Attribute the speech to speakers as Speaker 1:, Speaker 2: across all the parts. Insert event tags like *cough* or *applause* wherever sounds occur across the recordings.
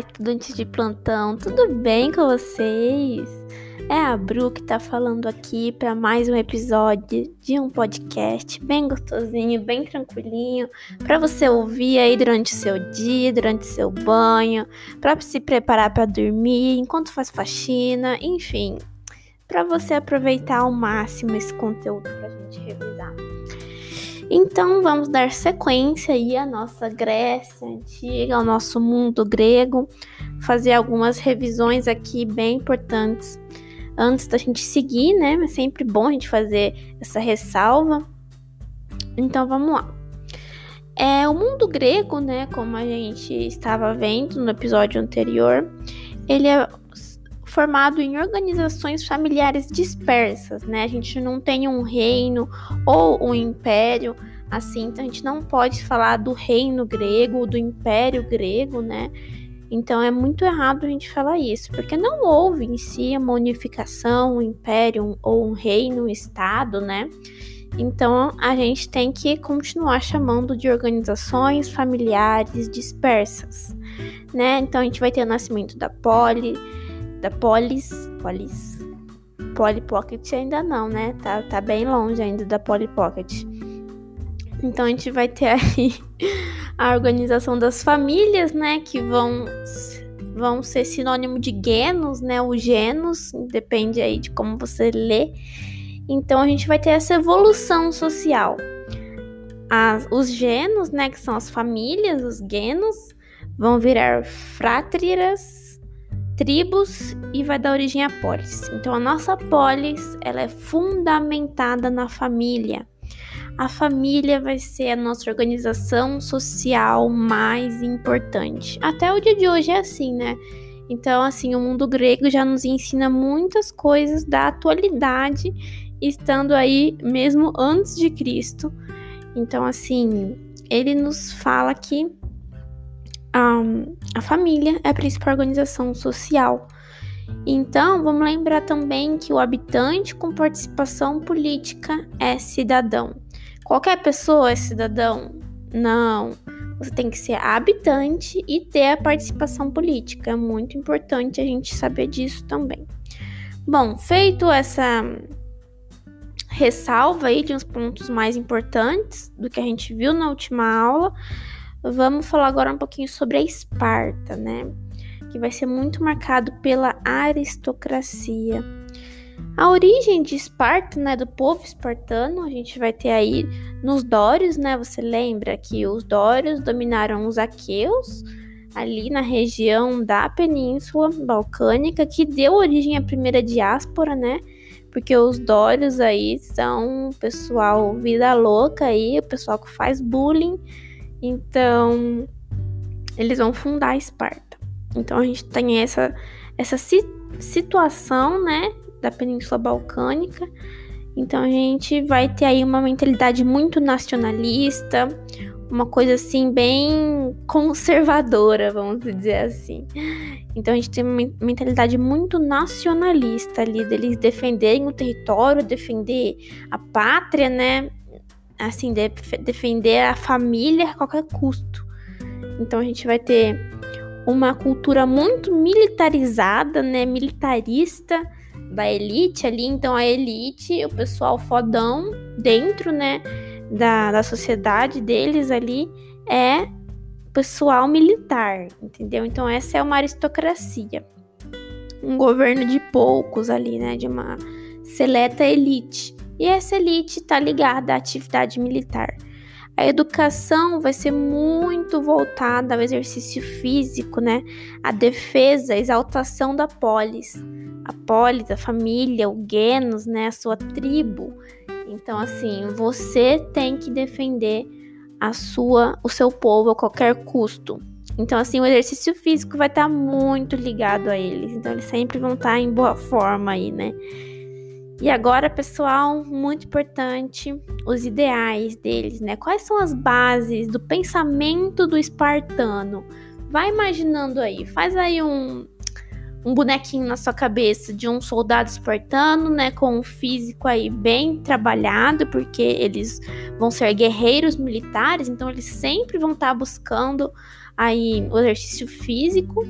Speaker 1: estudantes de plantão, tudo bem com vocês? É a Bru que tá falando aqui para mais um episódio de um podcast bem gostosinho, bem tranquilinho, para você ouvir aí durante o seu dia, durante o seu banho, para se preparar para dormir, enquanto faz faxina, enfim, para você aproveitar ao máximo esse conteúdo pra gente revisar. Então vamos dar sequência aí à nossa Grécia antiga, ao nosso mundo grego, fazer algumas revisões aqui bem importantes antes da gente seguir, né? É sempre bom a gente fazer essa ressalva. Então vamos lá. É, o mundo grego, né, como a gente estava vendo no episódio anterior, ele é formado em organizações familiares dispersas, né? A gente não tem um reino ou um império assim, então a gente não pode falar do reino grego, do império grego, né? Então é muito errado a gente falar isso, porque não houve em si uma unificação, um império ou um reino, um estado, né? Então a gente tem que continuar chamando de organizações familiares dispersas, né? Então a gente vai ter o nascimento da poli, da Polis. Polis. Polly Pocket ainda não, né? Tá, tá bem longe ainda da Polly Pocket. Então a gente vai ter *laughs* aí a organização das famílias, né? Que vão, vão ser sinônimo de genos, né? O genos, depende aí de como você lê. Então a gente vai ter essa evolução social. As, os genos, né? Que são as famílias, os genos, vão virar frátriras tribos e vai dar origem a polis. Então a nossa polis, ela é fundamentada na família. A família vai ser a nossa organização social mais importante. Até o dia de hoje é assim, né? Então, assim, o mundo grego já nos ensina muitas coisas da atualidade, estando aí mesmo antes de Cristo. Então, assim, ele nos fala que um, a família é a principal organização social. Então, vamos lembrar também que o habitante com participação política é cidadão. Qualquer pessoa é cidadão? Não. Você tem que ser habitante e ter a participação política. É muito importante a gente saber disso também. Bom, feito essa ressalva aí de uns pontos mais importantes do que a gente viu na última aula, Vamos falar agora um pouquinho sobre a Esparta, né? Que vai ser muito marcado pela aristocracia. A origem de Esparta, né, do povo espartano, a gente vai ter aí nos Dórios, né? Você lembra que os Dórios dominaram os aqueus ali na região da Península Balcânica, que deu origem à primeira diáspora, né? Porque os Dórios aí são o pessoal vida louca aí, o pessoal que faz bullying então, eles vão fundar Esparta. Então, a gente tem essa, essa si situação, né, da Península Balcânica. Então, a gente vai ter aí uma mentalidade muito nacionalista, uma coisa assim, bem conservadora, vamos dizer assim. Então, a gente tem uma mentalidade muito nacionalista ali, deles defenderem o território, defender a pátria, né? Assim, de, defender a família a qualquer custo. Então a gente vai ter uma cultura muito militarizada, né, militarista da elite ali. Então a elite, o pessoal fodão dentro, né, da, da sociedade deles ali é pessoal militar, entendeu? Então essa é uma aristocracia. Um governo de poucos ali, né, de uma seleta elite. E essa elite está ligada à atividade militar. A educação vai ser muito voltada ao exercício físico, né? A defesa, a exaltação da polis. A polis, a família, o genus, né? A sua tribo. Então, assim, você tem que defender a sua, o seu povo a qualquer custo. Então, assim, o exercício físico vai estar tá muito ligado a eles. Então, eles sempre vão estar tá em boa forma aí, né? E agora, pessoal, muito importante, os ideais deles, né? Quais são as bases do pensamento do espartano? Vai imaginando aí, faz aí um, um bonequinho na sua cabeça de um soldado espartano, né, com um físico aí bem trabalhado, porque eles vão ser guerreiros militares, então eles sempre vão estar buscando aí o exercício físico.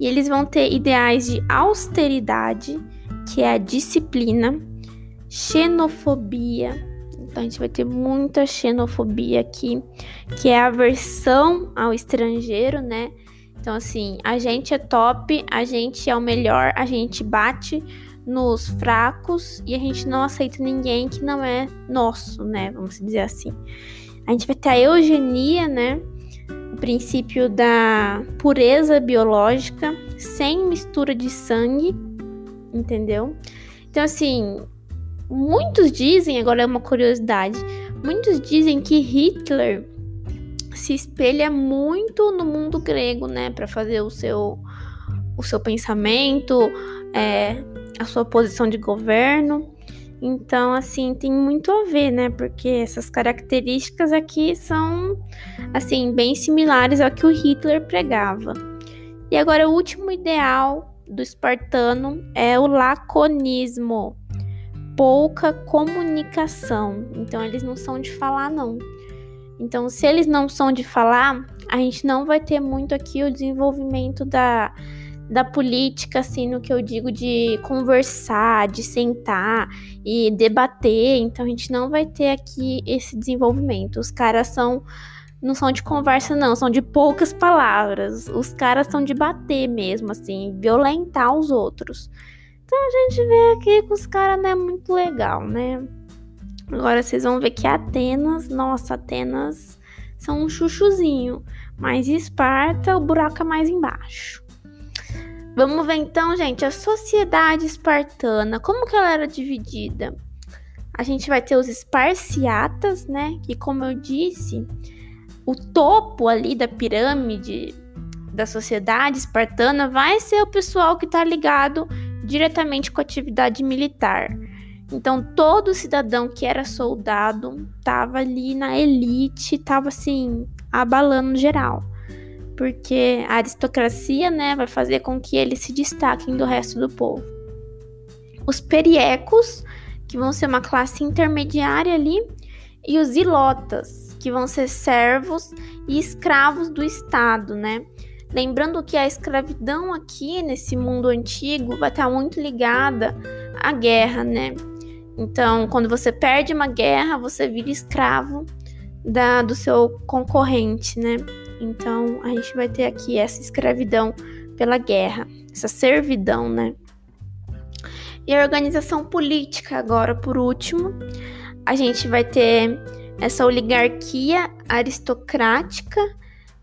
Speaker 1: E eles vão ter ideais de austeridade, que é a disciplina, xenofobia. Então a gente vai ter muita xenofobia aqui, que é a aversão ao estrangeiro, né? Então assim, a gente é top, a gente é o melhor, a gente bate nos fracos e a gente não aceita ninguém que não é nosso, né? Vamos dizer assim. A gente vai ter a eugenia, né? O princípio da pureza biológica, sem mistura de sangue, entendeu? Então, assim, muitos dizem, agora é uma curiosidade, muitos dizem que Hitler se espelha muito no mundo grego, né, para fazer o seu o seu pensamento, é, a sua posição de governo. Então, assim, tem muito a ver, né? Porque essas características aqui são, assim, bem similares ao que o Hitler pregava. E agora, o último ideal do espartano é o laconismo. Pouca comunicação. Então, eles não são de falar, não. Então, se eles não são de falar, a gente não vai ter muito aqui o desenvolvimento da da política, assim, no que eu digo de conversar, de sentar e debater. Então a gente não vai ter aqui esse desenvolvimento. Os caras são não são de conversa não, são de poucas palavras. Os caras são de bater mesmo, assim, violentar os outros. Então a gente vê aqui que os caras não é muito legal, né? Agora vocês vão ver que Atenas, nossa, Atenas são um chuchuzinho, mas Esparta, o buraco é mais embaixo. Vamos ver então, gente, a sociedade espartana, como que ela era dividida? A gente vai ter os esparciatas, né? Que, como eu disse, o topo ali da pirâmide da sociedade espartana vai ser o pessoal que está ligado diretamente com a atividade militar. Então, todo cidadão que era soldado estava ali na elite, estava assim, abalando geral porque a aristocracia, né, vai fazer com que eles se destaquem do resto do povo. Os periecos, que vão ser uma classe intermediária ali, e os ilotas, que vão ser servos e escravos do Estado, né? Lembrando que a escravidão aqui nesse mundo antigo vai estar muito ligada à guerra, né? Então, quando você perde uma guerra, você vira escravo da, do seu concorrente, né? Então a gente vai ter aqui essa escravidão pela guerra, essa servidão, né? E a organização política, agora por último, a gente vai ter essa oligarquia aristocrática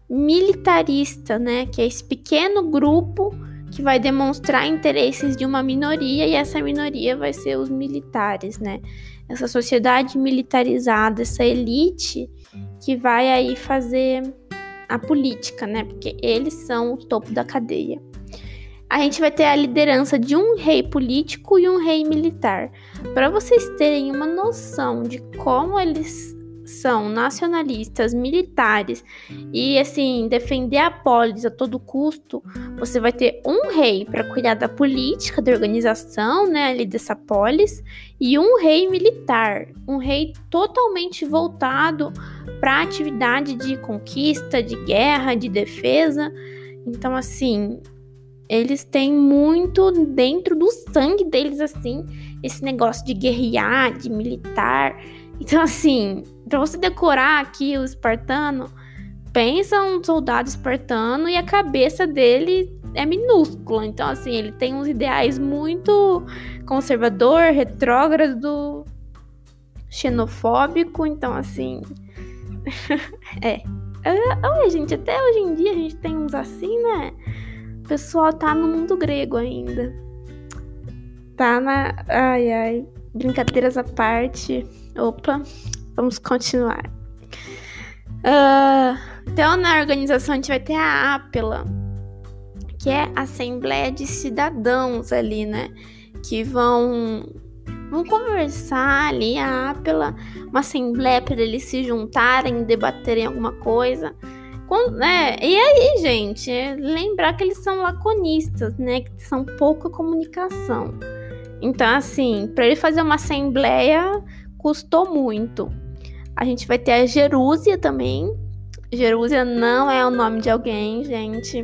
Speaker 1: militarista, né? Que é esse pequeno grupo que vai demonstrar interesses de uma minoria e essa minoria vai ser os militares, né? Essa sociedade militarizada, essa elite que vai aí fazer a política, né? Porque eles são o topo da cadeia. A gente vai ter a liderança de um rei político e um rei militar. Para vocês terem uma noção de como eles são nacionalistas, militares e assim defender a polis a todo custo, você vai ter um rei para cuidar da política, da organização, né, ali dessa polis, e um rei militar, um rei totalmente voltado para atividade de conquista, de guerra, de defesa. Então, assim, eles têm muito dentro do sangue deles, assim, esse negócio de guerrear, de militar. Então, assim, para você decorar aqui o espartano, pensa um soldado espartano e a cabeça dele é minúscula. Então, assim, ele tem uns ideais muito conservador, retrógrado, xenofóbico. Então, assim, *laughs* é. Olha, gente, até hoje em dia a gente tem uns assim, né? O pessoal tá no mundo grego ainda. Tá na. Ai, ai. Brincadeiras à parte. Opa, vamos continuar. Uh, então, na organização, a gente vai ter a APELA, que é a Assembleia de Cidadãos ali, né? Que vão Vamos conversar ali, ah, pela uma assembleia para eles se juntarem, debaterem alguma coisa. Quando, né? E aí, gente, é lembrar que eles são laconistas, né? Que são pouca comunicação. Então, assim, para ele fazer uma assembleia custou muito. A gente vai ter a Jerúsia também. Jerúsia não é o nome de alguém, gente.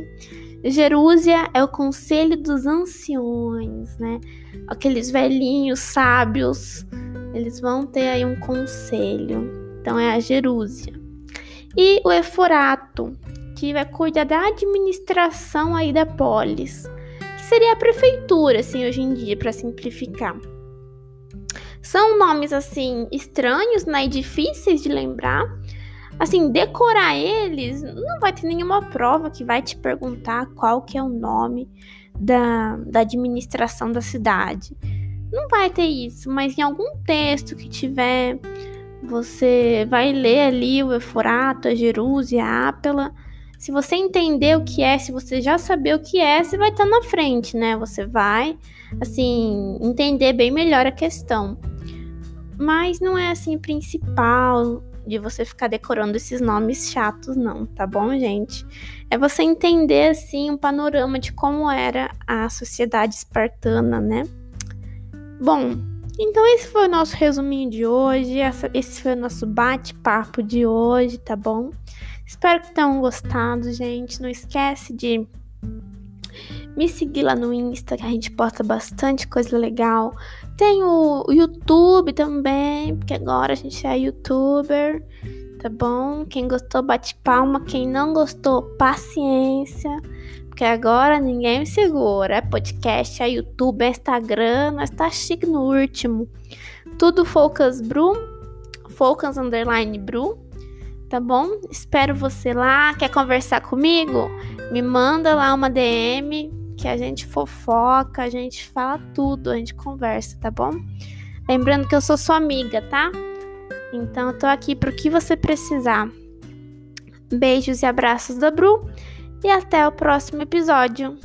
Speaker 1: Jerúsia é o conselho dos anciões, né? Aqueles velhinhos sábios, eles vão ter aí um conselho. Então é a Jerúsia. E o Eforato, que vai cuidar da administração aí da polis, que seria a prefeitura, assim, hoje em dia, para simplificar. São nomes assim estranhos, né, e difíceis de lembrar, assim, decorar eles, não vai ter nenhuma prova que vai te perguntar qual que é o nome da, da administração da cidade. Não vai ter isso, mas em algum texto que tiver, você vai ler ali o Eforato, a Jerúsia, a Ápela. Se você entender o que é, se você já saber o que é, você vai estar na frente, né? Você vai, assim, entender bem melhor a questão. Mas não é assim principal de você ficar decorando esses nomes chatos, não, tá bom, gente? É você entender, assim, um panorama de como era a sociedade espartana, né? Bom, então esse foi o nosso resuminho de hoje, essa, esse foi o nosso bate-papo de hoje, tá bom? Espero que tenham gostado, gente. Não esquece de me seguir lá no Insta, que a gente posta bastante coisa legal. Tem o YouTube também, porque agora a gente é youtuber, tá bom? Quem gostou, bate palma. Quem não gostou, paciência. Porque agora ninguém me segura. É podcast, é YouTube, é Instagram, nós tá chique no último. Tudo Focus Bru, Focus Underline Bru, tá bom? Espero você lá. Quer conversar comigo? Me manda lá uma DM que a gente fofoca, a gente fala tudo, a gente conversa, tá bom? Lembrando que eu sou sua amiga, tá? Então eu tô aqui pro que você precisar. Beijos e abraços da Bru e até o próximo episódio.